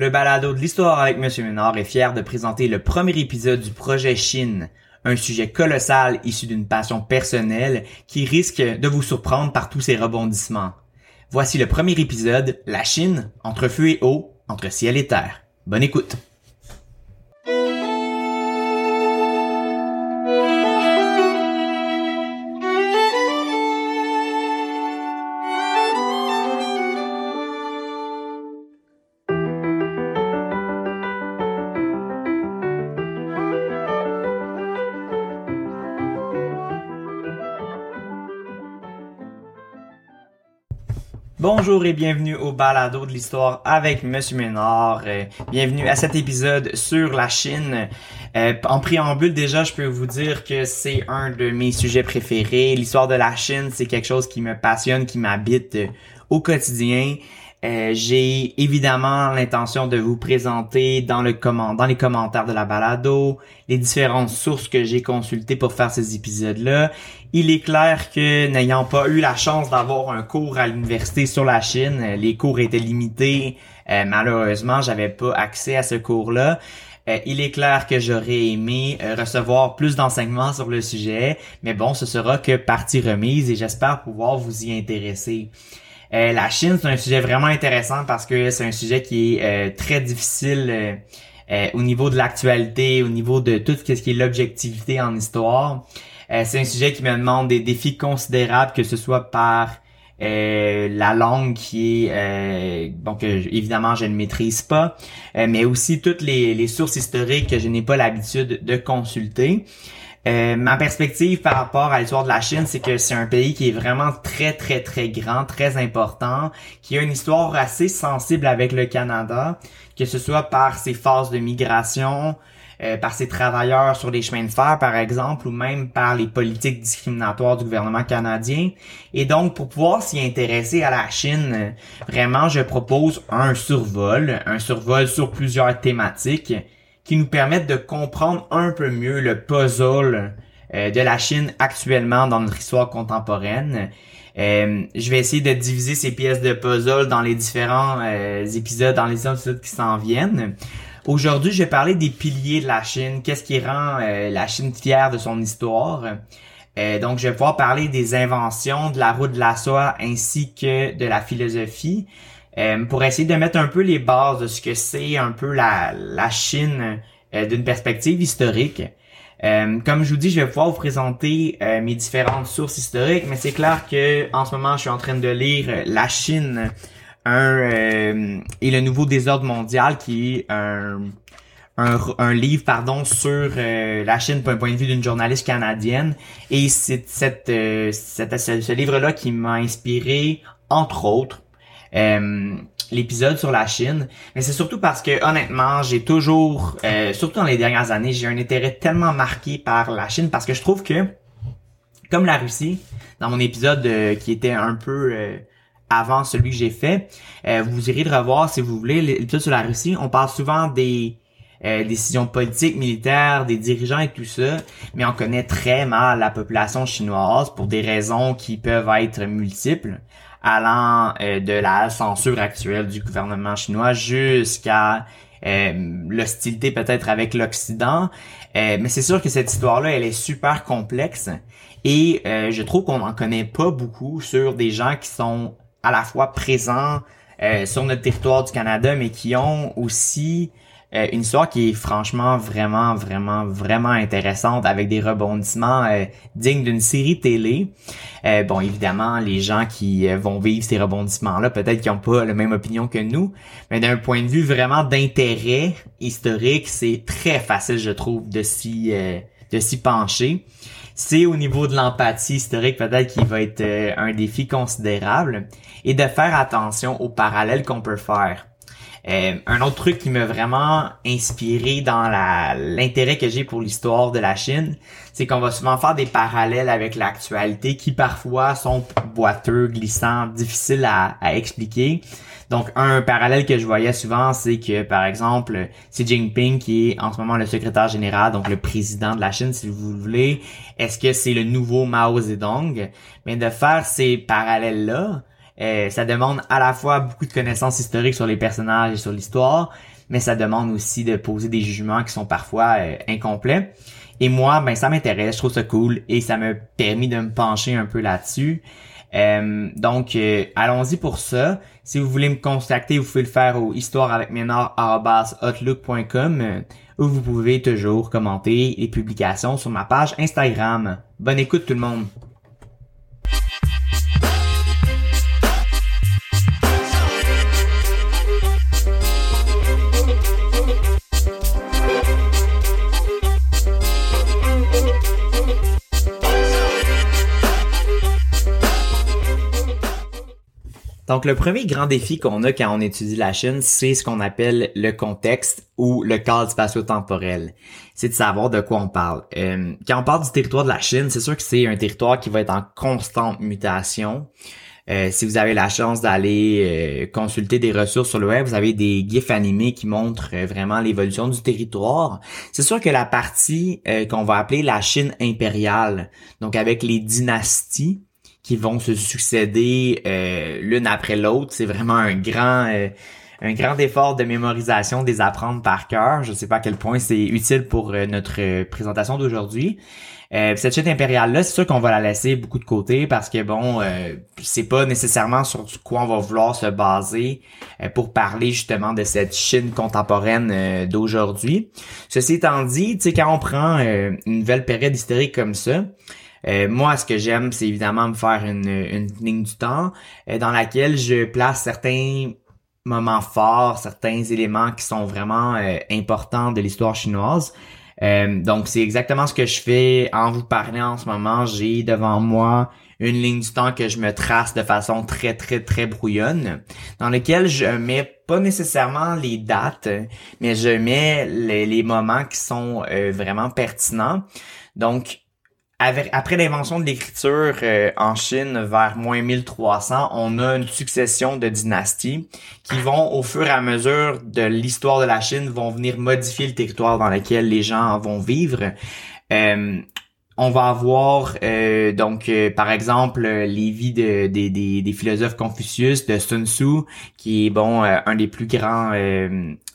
Le balado de l'histoire avec Monsieur Ménard est fier de présenter le premier épisode du projet Chine, un sujet colossal issu d'une passion personnelle qui risque de vous surprendre par tous ses rebondissements. Voici le premier épisode, La Chine, entre feu et eau, entre ciel et terre. Bonne écoute. Bonjour et bienvenue au balado de l'histoire avec Monsieur Ménard. Euh, bienvenue à cet épisode sur la Chine. Euh, en préambule, déjà, je peux vous dire que c'est un de mes sujets préférés. L'histoire de la Chine, c'est quelque chose qui me passionne, qui m'habite euh, au quotidien. Euh, j'ai évidemment l'intention de vous présenter dans le comment dans les commentaires de la balado les différentes sources que j'ai consultées pour faire ces épisodes-là. Il est clair que n'ayant pas eu la chance d'avoir un cours à l'université sur la Chine, les cours étaient limités. Euh, malheureusement, j'avais pas accès à ce cours-là. Euh, il est clair que j'aurais aimé recevoir plus d'enseignements sur le sujet, mais bon, ce sera que partie remise et j'espère pouvoir vous y intéresser. Euh, la Chine, c'est un sujet vraiment intéressant parce que c'est un sujet qui est euh, très difficile euh, au niveau de l'actualité, au niveau de tout ce qui est l'objectivité en histoire. c'est un sujet qui me demande des défis considérables, que ce soit par la langue qui est donc évidemment je ne maîtrise pas, mais aussi toutes les, les sources historiques que je n'ai pas l'habitude de consulter. Euh, ma perspective par rapport à l'histoire de la Chine, c'est que c'est un pays qui est vraiment très, très, très grand, très important, qui a une histoire assez sensible avec le Canada, que ce soit par ses phases de migration, euh, par ses travailleurs sur les chemins de fer, par exemple, ou même par les politiques discriminatoires du gouvernement canadien. Et donc, pour pouvoir s'y intéresser à la Chine, vraiment, je propose un survol, un survol sur plusieurs thématiques qui nous permettent de comprendre un peu mieux le puzzle euh, de la Chine actuellement dans notre histoire contemporaine. Euh, je vais essayer de diviser ces pièces de puzzle dans les différents euh, épisodes, dans les épisodes qui s'en viennent. Aujourd'hui, je vais parler des piliers de la Chine, qu'est-ce qui rend la Chine fière de son histoire. donc, je vais pouvoir parler des inventions, de la route de la soie ainsi que de la philosophie. Euh, pour essayer de mettre un peu les bases de ce que c'est un peu la, la Chine euh, d'une perspective historique. Euh, comme je vous dis, je vais pouvoir vous présenter mes différentes sources historiques, mais c'est clair que en ce moment, je suis en train de lire La Chine, un et le nouveau désordre mondial, qui est un, un, livre pardon sur la Chine d'un point de vue d'une journaliste canadienne. Et c'est cette, cette, ce livre-là qui m'a inspiré, entre autres, euh, l'épisode sur la Chine, mais c'est surtout parce que honnêtement, j'ai toujours, euh, surtout dans les dernières années, j'ai un intérêt tellement marqué par la Chine parce que je trouve que, comme la Russie, dans mon épisode euh, qui était un peu avant celui que j'ai fait, vous irez le revoir si vous voulez, l'épisode sur la Russie, on parle souvent des décisions politiques, militaires, des dirigeants et tout ça, mais on connaît très mal la population chinoise pour des raisons qui peuvent être multiples allant euh, de la censure actuelle du gouvernement chinois jusqu'à euh, l'hostilité peut-être avec l'Occident. Euh, mais c'est sûr que cette histoire-là, elle est super complexe et je trouve qu'on n'en connaît pas beaucoup sur des gens qui sont à la fois présents sur notre territoire du Canada, mais qui ont aussi euh, une histoire qui est franchement vraiment, vraiment, vraiment intéressante avec des rebondissements euh, dignes d'une série télé. Euh, bon, évidemment, les gens qui vont vivre ces rebondissements-là, peut-être qu'ils n'ont pas la même opinion que nous, mais d'un point de vue vraiment d'intérêt historique, c'est très facile, je trouve, de s'y de s'y pencher. C'est au niveau de l'empathie historique peut-être qui va être un défi considérable et de faire attention aux parallèles qu'on peut faire. Euh, un autre truc qui m'a vraiment inspiré dans l'intérêt que j'ai pour l'histoire de la Chine, c'est qu'on va souvent faire des parallèles avec l'actualité qui parfois sont boiteux, glissants, difficiles à, expliquer. Donc un parallèle que je voyais souvent, c'est que par exemple Xi Jinping qui est en ce moment le secrétaire général, donc le président de la Chine si vous voulez, est-ce que c'est le nouveau Mao Zedong? Mais de faire ces parallèles là, Euh, ça demande à la fois beaucoup de connaissances historiques sur les personnages et sur l'histoire, mais ça demande aussi de poser des jugements qui sont parfois euh, incomplets. Et moi, ben ça m'intéresse, je trouve ça cool et ça m'a permis de me pencher un peu là-dessus. Euh, donc, euh, allons-y pour ça. Si vous voulez me contacter, vous pouvez le faire au histoireavecménard.outlook.com ou vous pouvez toujours commenter les publications sur ma page Instagram. Bonne écoute tout le monde! Donc, le premier grand défi qu'on a quand on étudie la Chine, c'est ce qu'on appelle le contexte ou le cadre spatio-temporel. C'est de savoir de quoi on parle. Euh, quand on parle du territoire de la Chine, c'est sûr que c'est un territoire qui va être en constante mutation. Euh, si vous avez la chance d'aller euh, consulter des ressources sur le web, vous avez des gifs animés qui montrent vraiment l'évolution du territoire. C'est sûr que la partie qu'on va appeler la Chine impériale, donc avec les dynasties, qui vont se succéder euh, l'une après l'autre. C'est vraiment un grand euh, un grand effort de mémorisation des apprendre par cœur. Je ne sais pas à quel point c'est utile pour euh, notre présentation d'aujourd'hui. cette chute impériale-là, c'est sûr qu'on va la laisser beaucoup de côté parce que bon, c'est pas nécessairement sur quoi on va vouloir se baser pour parler justement de cette Chine contemporaine d'aujourd'hui. Ceci étant dit, tu sais, quand on prend une nouvelle période historique comme ça, euh, moi, ce que j'aime, c'est évidemment me faire une, une ligne du temps euh, dans laquelle je place certains moments forts, certains éléments qui sont vraiment euh, importants de l'histoire chinoise. donc, c'est exactement ce que je fais en vous parlant en ce moment. J'ai devant moi une ligne du temps que je me trace de façon très, très, très brouillonne, dans lequel je mets pas nécessairement les dates, mais je mets les, les moments qui sont vraiment pertinents. Donc, après l'invention de l'écriture euh, en Chine vers moins 1300, on a une succession de dynasties qui vont, au fur et à mesure de l'histoire de la Chine, vont venir modifier le territoire dans lequel les gens vont vivre. Euh, on va avoir euh, donc par exemple les vies de, des philosophes Confucius, de Sun Tzu, qui est bon un des plus grands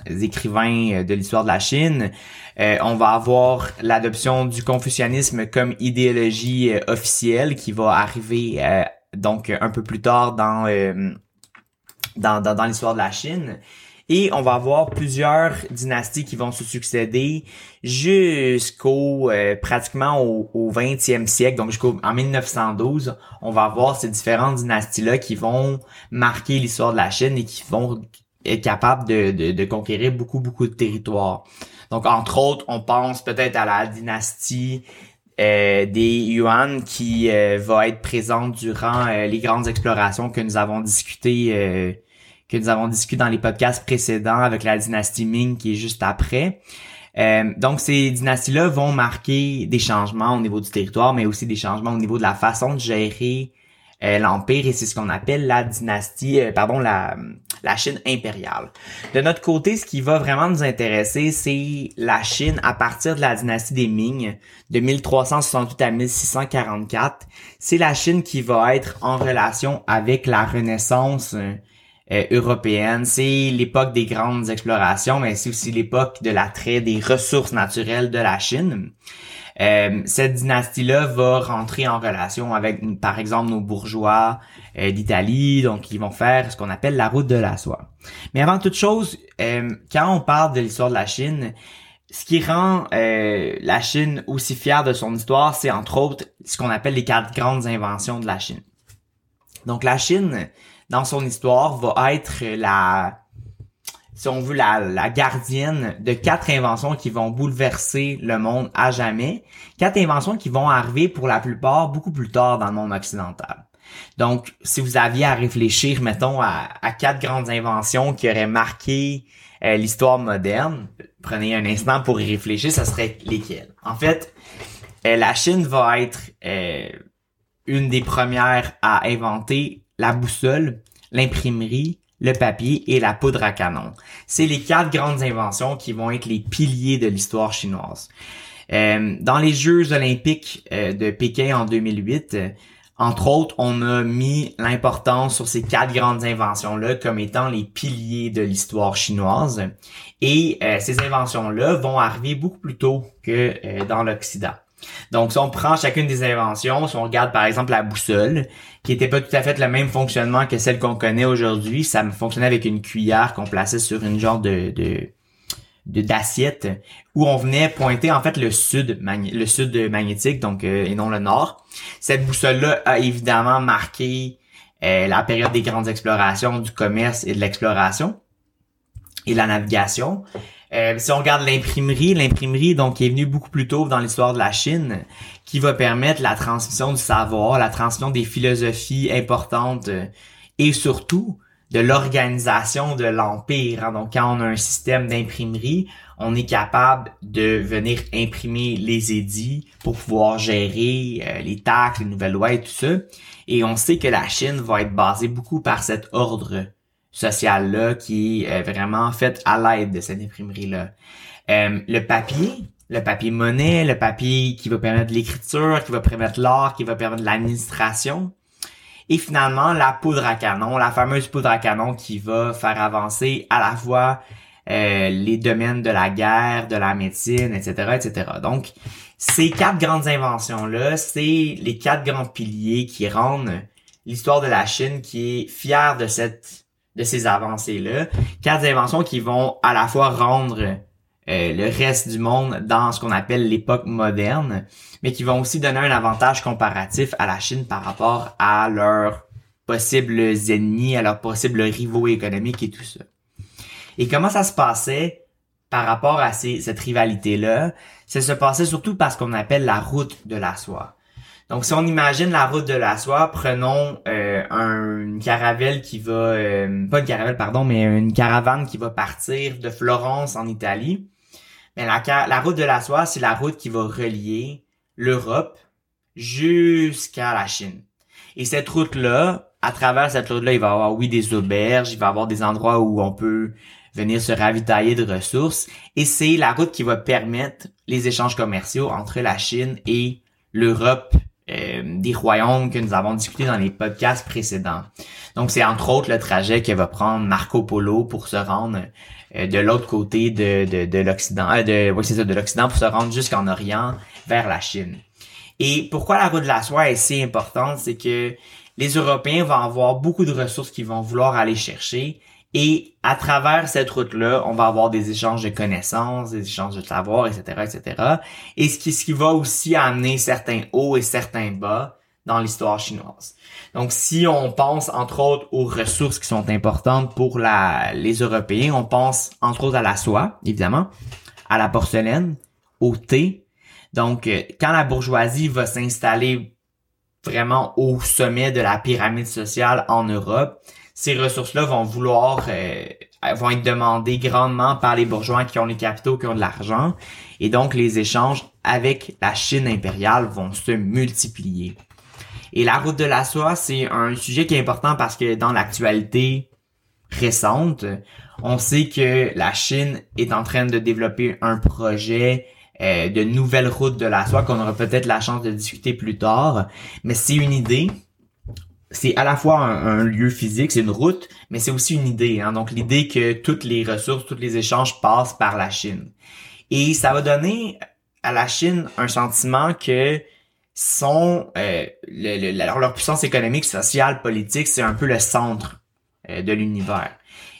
écrivains de l'histoire de la Chine. Euh, on va avoir l'adoption du confucianisme comme idéologie euh, officielle qui va arriver euh, donc un peu plus tard dans, dans, dans, l'histoire de la Chine. Et on va avoir plusieurs dynasties qui vont se succéder jusqu'au pratiquement au, au 20e siècle, donc jusqu'en 1912, on va avoir ces différentes dynasties-là qui vont marquer l'histoire de la Chine et qui vont être capables de, de, de conquérir beaucoup, beaucoup de territoires. Donc, entre autres, on pense peut-être à la dynastie euh, des Yuan qui euh, va être présente durant euh, les grandes explorations que nous avons discuté que nous avons discuté dans les podcasts précédents avec la dynastie Ming qui est juste après. donc ces dynasties-là vont marquer des changements au niveau du territoire, mais aussi des changements au niveau de la façon de gérer euh, l'empire et c'est ce qu'on appelle la dynastie, euh, pardon, la, la Chine impériale. De notre côté, ce qui va vraiment nous intéresser, c'est la Chine à partir de la dynastie des Ming de 1368 à 1644. C'est la Chine qui va être en relation avec la Renaissance euh, européenne. C'est l'époque des grandes explorations, mais c'est aussi l'époque de l'attrait des ressources naturelles de la Chine. Euh, cette dynastie-là va rentrer en relation avec, par exemple, nos bourgeois euh, d'Italie, donc ils vont faire ce qu'on appelle la route de la soie. Mais avant toute chose, euh, quand on parle de l'histoire de la Chine, ce qui rend la Chine aussi fière de son histoire, c'est entre autres ce qu'on appelle les quatre grandes inventions de la Chine. Donc la Chine, dans son histoire, va être la si on veut, la, la gardienne de quatre inventions qui vont bouleverser le monde à jamais. Quatre inventions qui vont arriver pour la plupart beaucoup plus tard dans le monde occidental. Donc, si vous aviez à réfléchir, mettons, à, quatre grandes inventions qui auraient marqué euh, l'histoire moderne, prenez un instant pour y réfléchir, ça serait lesquelles? En fait, euh, la Chine va être euh, une des premières à inventer la boussole, l'imprimerie, le papier et la poudre à canon. C'est les quatre grandes inventions qui vont être les piliers de l'histoire chinoise. Euh, dans les Jeux olympiques euh, de Pékin en 2008, Entre autres, on a mis l'importance sur ces quatre grandes inventions-là comme étant les piliers de l'histoire chinoise. Et euh, ces inventions-là vont arriver beaucoup plus tôt que euh, dans l'Occident. Donc, si on prend chacune des inventions, si on regarde par exemple la boussole, qui était pas tout à fait le même fonctionnement que celle qu'on connaît aujourd'hui, ça fonctionnait avec une cuillère qu'on plaçait sur une genre de, d'assiette où on venait pointer en fait le sud le sud magnétique donc euh, et non le nord. Cette boussole là a évidemment marqué euh, la période des grandes explorations du commerce et de l'exploration et la navigation. Euh, si on regarde l'imprimerie, l'imprimerie donc est venue beaucoup plus tôt dans l'histoire de la Chine, qui va permettre la transmission du savoir, la transmission des philosophies importantes et surtout de l'organisation de l'empire. Hein. Donc, quand on a un système d'imprimerie, on est capable de venir imprimer les édits pour pouvoir gérer euh, les taxes, les nouvelles lois et tout ça. Et on sait que la Chine va être basée beaucoup par cet ordre social-là qui est vraiment fait à l'aide de cette imprimerie-là. Euh, le papier, le papier monnaie, le papier qui va permettre l'écriture, qui va permettre l'art, qui va permettre l'administration, et finalement, la poudre à canon, la fameuse poudre à canon qui va faire avancer à la fois euh, les domaines de la guerre, de la médecine, etc., etc. Donc, ces quatre grandes inventions-là, c'est les quatre grands piliers qui rendent l'histoire de la Chine qui est fière de cette de ces avancées-là. Quatre inventions qui vont à la fois rendre euh, le reste du monde dans ce qu'on appelle l'époque moderne, mais qui vont aussi donner un avantage comparatif à la Chine par rapport à leurs possibles ennemis, à leurs possibles rivaux économiques et tout ça. Et comment ça se passait par rapport à cette rivalité-là? Ça se passait surtout parce qu'on appelle la route de la soie. Donc, si on imagine la route de la soie, prenons euh, un, une caravelle qui va, euh, pas une caravelle, pardon, mais une caravane qui va partir de Florence en Italie mais la, la route de la soie, c'est la route qui va relier l'Europe jusqu'à la Chine. Et cette route-là, à travers cette route-là, il va y avoir, oui, des auberges, il va y avoir des endroits où on peut venir se ravitailler de ressources. Et c'est la route qui va permettre les échanges commerciaux entre la Chine et l'Europe des royaumes que nous avons discuté dans les podcasts précédents. Donc, c'est entre autres le trajet que va prendre Marco Polo pour se rendre euh, de l'autre côté de, de, de l'Occident, euh, de, oui, ça, de l'Occident pour se rendre jusqu'en Orient vers la Chine. Et pourquoi la route de la soie est si importante, c'est que les Européens vont avoir beaucoup de ressources qu'ils vont vouloir aller chercher. Et à travers cette route-là, on va avoir des échanges de connaissances, des échanges de savoir, etc., etc. Et ce qui, ce qui va aussi amener certains hauts et certains bas dans l'histoire chinoise. Donc, si on pense entre autres aux ressources qui sont importantes pour la, les Européens, on pense entre autres à la soie, évidemment, à la porcelaine, au thé. Donc, euh, quand la bourgeoisie va s'installer vraiment au sommet de la pyramide sociale en Europe, ces ressources-là vont vouloir euh, vont être demandées grandement par les bourgeois qui ont les capitaux, qui ont de l'argent, et donc les échanges avec la Chine impériale vont se multiplier. Et la route de la soie, c'est un sujet qui est important parce que dans l'actualité récente, on sait que la Chine est en train de développer un projet euh, de nouvelle route de la soie qu'on aura peut-être la chance de discuter plus tard. Mais c'est une idée. C'est à la fois un, lieu physique, c'est une route, mais c'est aussi une idée. Hein? Donc l'idée que toutes les ressources, tous les échanges passent par la Chine. Et ça va donner à la Chine un sentiment que sont euh, leur puissance économique, sociale, politique, c'est un peu le centre euh, de l'univers.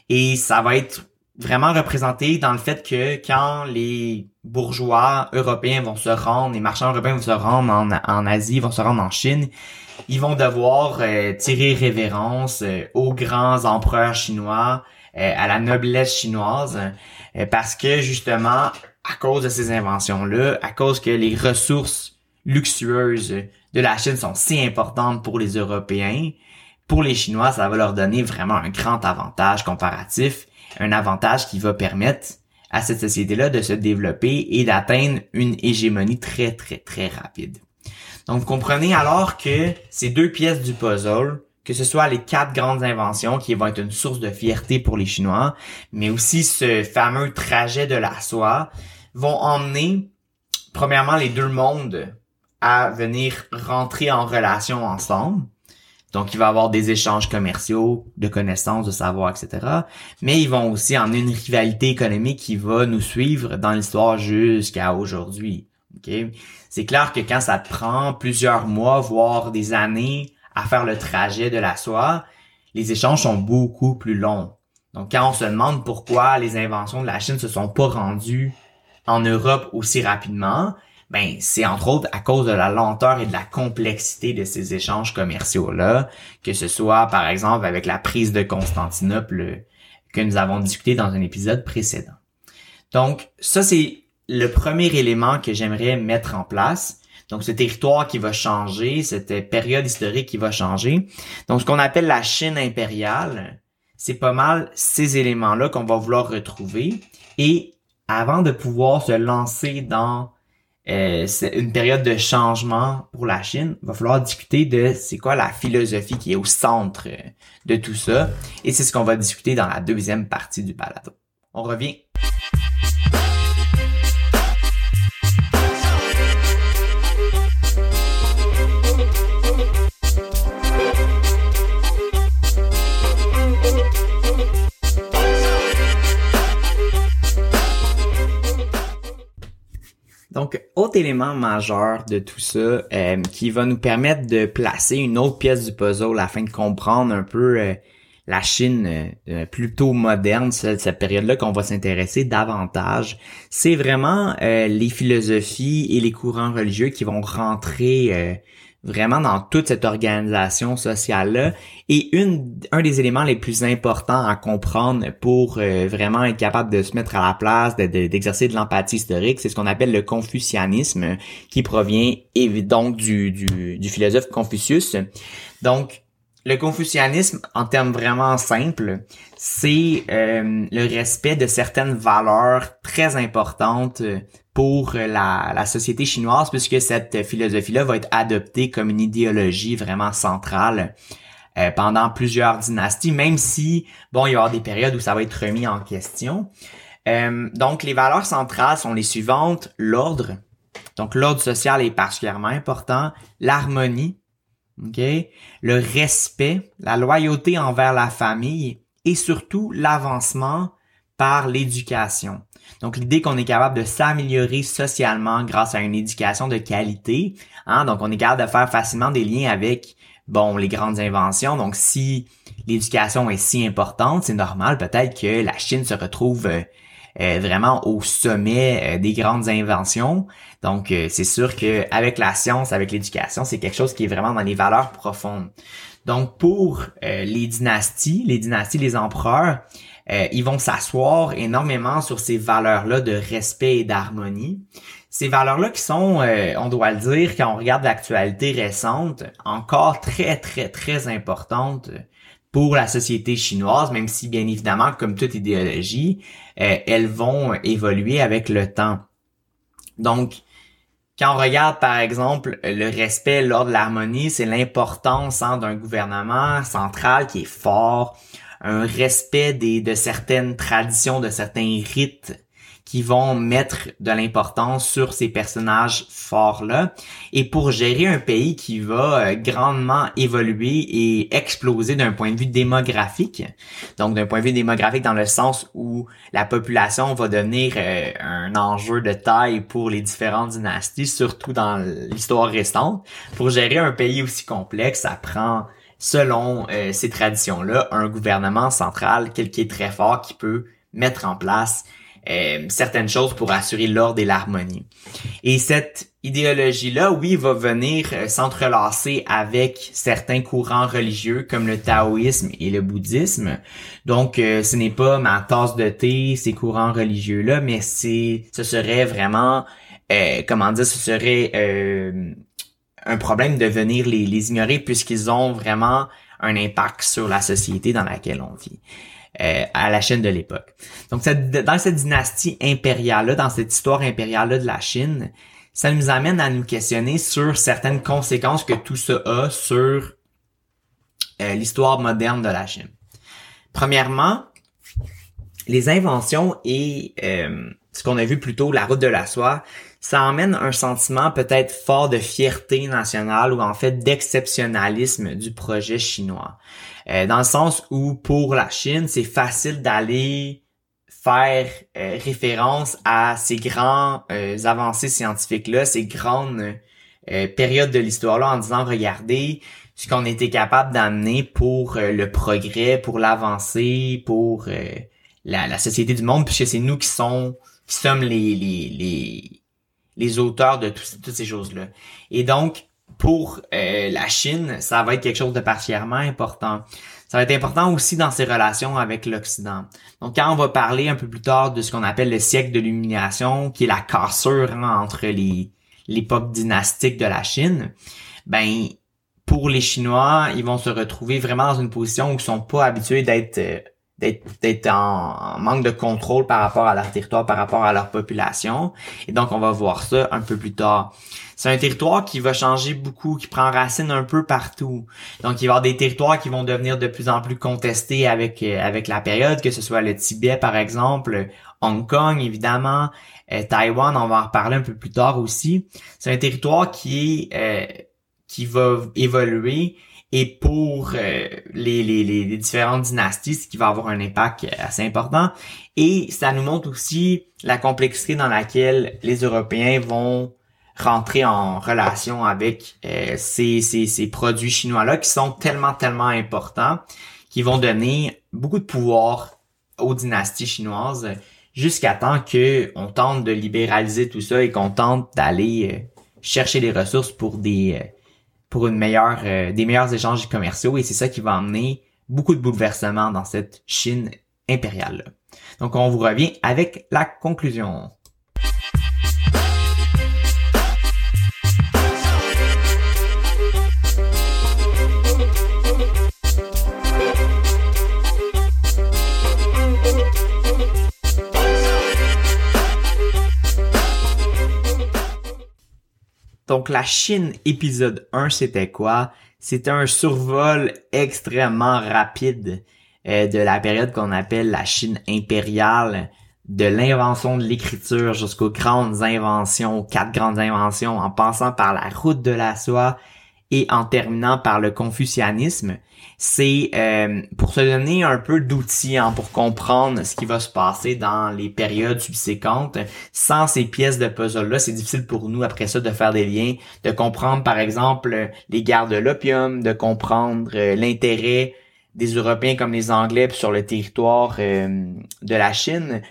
Et ça va être vraiment représenté dans le fait que quand les bourgeois européens vont se rendre, les marchands européens vont se rendre en, Asie, vont se rendre en Chine, ils vont devoir euh, tirer révérence aux grands empereurs chinois, à la noblesse chinoise, parce que justement, à cause de ces inventions-là, à cause que les ressources luxueuses de la Chine sont si importantes pour les Européens, pour les Chinois, ça va leur donner vraiment un grand avantage comparatif, un avantage qui va permettre à cette société-là de se développer et d'atteindre une hégémonie très très très rapide. Donc vous comprenez alors que ces deux pièces du puzzle, que ce soit les quatre grandes inventions qui vont être une source de fierté pour les Chinois, mais aussi ce fameux trajet de la soie, vont emmener premièrement les deux mondes à venir rentrer en relation ensemble. Donc, il va avoir des échanges commerciaux, de connaissances, de savoir, etc. Mais ils vont aussi emmener une rivalité économique qui va nous suivre dans l'histoire jusqu'à aujourd'hui. Okay? C'est clair que quand ça prend plusieurs mois, voire des années à faire le trajet de la soie, les échanges sont beaucoup plus longs. Donc, quand on se demande pourquoi les inventions de la Chine se sont pas rendues en Europe aussi rapidement, ben c'est entre autres à cause de la lenteur et de la complexité de ces échanges commerciaux là, que ce soit par exemple avec la prise de Constantinople que nous avons discuté dans un épisode précédent. Donc ça c'est le premier élément que j'aimerais mettre en place. Donc ce territoire qui va changer, cette période historique qui va changer. Donc ce qu'on appelle la Chine impériale, c'est pas mal ces éléments-là qu'on va vouloir retrouver. Et avant de pouvoir se lancer dans euh, une période de changement pour la Chine, il va falloir discuter de c'est quoi la philosophie qui est au centre de tout ça. Et c'est ce qu'on va discuter dans la deuxième partie du balado. On revient. Donc, autre élément majeur de tout ça euh, qui va nous permettre de placer une autre pièce du puzzle afin de comprendre un peu euh, la Chine euh, plutôt moderne, cette, cette période-là qu'on va s'intéresser davantage, c'est vraiment les philosophies et les courants religieux qui vont rentrer vraiment dans toute cette organisation sociale-là. Et une, un des éléments les plus importants à comprendre pour euh, vraiment être capable de se mettre à la place, d'exercer de, l'empathie historique, c'est ce qu'on appelle le confucianisme, qui provient donc du, du, du philosophe Confucius. Donc, le confucianisme, en termes vraiment simples, c'est euh, le respect de certaines valeurs très importantes pour la, la société chinoise, puisque cette philosophie-là va être adoptée comme une idéologie vraiment centrale euh, pendant plusieurs dynasties, même si, bon, il y avoir des périodes où ça va être remis en question. Euh, donc, les valeurs centrales sont les suivantes. L'ordre. Donc, l'ordre social est particulièrement important. L'harmonie. ok? Le respect, la loyauté envers la famille et surtout l'avancement par l'éducation. Donc l'idée qu'on est capable de s'améliorer socialement grâce à une éducation de qualité, hein, donc on est capable de faire facilement des liens avec bon les grandes inventions. Donc si l'éducation est si importante, c'est normal peut-être que la Chine se retrouve euh, euh, vraiment au sommet euh, des grandes inventions. Donc c'est sûr que avec la science, avec l'éducation, c'est quelque chose qui est vraiment dans les valeurs profondes. Donc pour les dynasties, les dynasties, les empereurs, euh, ils vont s'asseoir énormément sur ces valeurs-là de respect et d'harmonie. Ces valeurs-là qui sont, euh, on doit le dire, quand on regarde l'actualité récente, encore très, très, très importantes pour la société chinoise, même si bien évidemment, comme toute idéologie, euh, elles vont évoluer avec le temps. Donc, quand on regarde par exemple le respect lors de l'harmonie, c'est l'importance hein, d'un gouvernement central qui est fort, un respect des, de certaines traditions, de certains rites qui vont mettre de l'importance sur ces personnages forts-là. Et pour gérer un pays qui va euh, grandement évoluer et exploser d'un point de vue démographique, donc d'un point de vue démographique dans le sens où la population va devenir euh, un enjeu de taille pour les différentes dynasties, surtout dans l'histoire récente, pour gérer un pays aussi complexe, ça prend selon euh, ces traditions-là, un gouvernement central, quel qui est très fort, qui peut mettre en place euh, certaines choses pour assurer l'ordre et l'harmonie. Et cette idéologie-là, oui, va venir euh, s'entrelacer avec certains courants religieux comme le taoïsme et le bouddhisme. Donc, ce n'est pas ma tasse de thé, ces courants religieux-là, mais c'est, ce serait vraiment, comment dire, ce serait un problème de venir les, les ignorer puisqu'ils ont vraiment un impact sur la société dans laquelle on vit. Euh, à la Chine de l'époque. Donc dans cette dynastie impériale-là, dans cette histoire impériale-là de la Chine, ça nous amène à nous questionner sur certaines conséquences que tout ça a sur euh, l'histoire moderne de la Chine. Premièrement, les inventions et euh, ce qu'on a vu plus tôt, la route de la soie, ça emmène un sentiment peut-être fort de fierté nationale ou en fait d'exceptionnalisme du projet chinois. Euh, dans le sens où pour la Chine, c'est facile d'aller faire euh, référence à ces grands euh, avancées scientifiques-là, ces grandes périodes de l'histoire-là en disant, regardez ce qu'on était capable d'amener pour le progrès, pour l'avancée, pour la, la, société du monde, puisque c'est nous qui, sont, qui sommes les, les, les les auteurs de toutes ces choses-là. Et donc, pour euh, la Chine, ça va être quelque chose de particulièrement important. Ça va être important aussi dans ses relations avec l'Occident. Donc, quand on va parler un peu plus tard de ce qu'on appelle le siècle de l'illumination, qui est la cassure entre les l'époque dynastique de la Chine, ben pour les Chinois, ils vont se retrouver vraiment dans une position où ils sont pas habitués d'être euh, d'être en, manque de contrôle par rapport à leur territoire, par rapport à leur population. Et donc, on va voir ça un peu plus tard. C'est un territoire qui va changer beaucoup, qui prend racine un peu partout. Donc, il va y avoir des territoires qui vont devenir de plus en plus contestés avec euh, avec la période, que ce soit le Tibet, par exemple, Hong Kong, évidemment, euh, Taïwan, on va en reparler un peu plus tard aussi. C'est un territoire qui est euh, qui va évoluer et pour euh, les, les, les, différentes dynasties, ce qui va avoir un impact assez important. Et ça nous montre aussi la complexité dans laquelle les Européens vont rentrer en relation avec euh, ces, ces, ces produits chinois-là qui sont tellement, tellement importants, qui vont donner beaucoup de pouvoir aux dynasties chinoises jusqu'à temps qu'on tente de libéraliser tout ça et qu'on tente d'aller euh, chercher les ressources pour des pour une meilleure, euh, des meilleurs échanges commerciaux et c'est ça qui va amener beaucoup de bouleversements dans cette Chine impériale. Donc on vous revient avec la conclusion. Donc la Chine épisode 1, c'était quoi? C'était un survol extrêmement rapide euh, de la période qu'on appelle la Chine impériale, de l'invention de l'écriture jusqu'aux grandes inventions, quatre grandes inventions, en passant par la route de la soie et en terminant par le confucianisme c'est euh, pour se donner un peu d'outils hein, pour comprendre ce qui va se passer dans les périodes subséquentes. Sans ces pièces de puzzle-là, c'est difficile pour nous après ça de faire des liens, de comprendre par exemple les guerres de l'opium, de comprendre euh, l'intérêt des Européens comme les Anglais sur le territoire euh, de la Chine.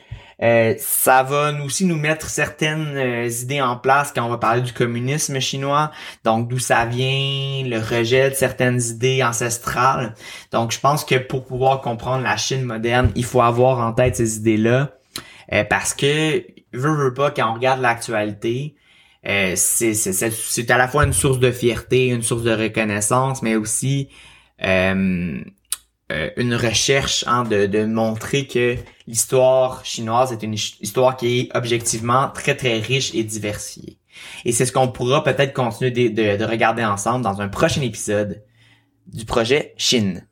Euh, ça va aussi nous mettre certaines euh, idées en place quand on va parler du communisme chinois, donc d'où ça vient, le rejet de certaines idées ancestrales. Donc je pense que pour pouvoir comprendre la Chine moderne, il faut avoir en tête ces idées-là, euh, parce que veut veut pas quand on regarde l'actualité, c'est à la fois une source de fierté, une source de reconnaissance, mais aussi euh, une recherche hein, de, de montrer que l'histoire chinoise est une histoire qui est objectivement très très riche et diversifiée. Et c'est ce qu'on pourra peut-être continuer de, de, de regarder ensemble dans un prochain épisode du projet Chine.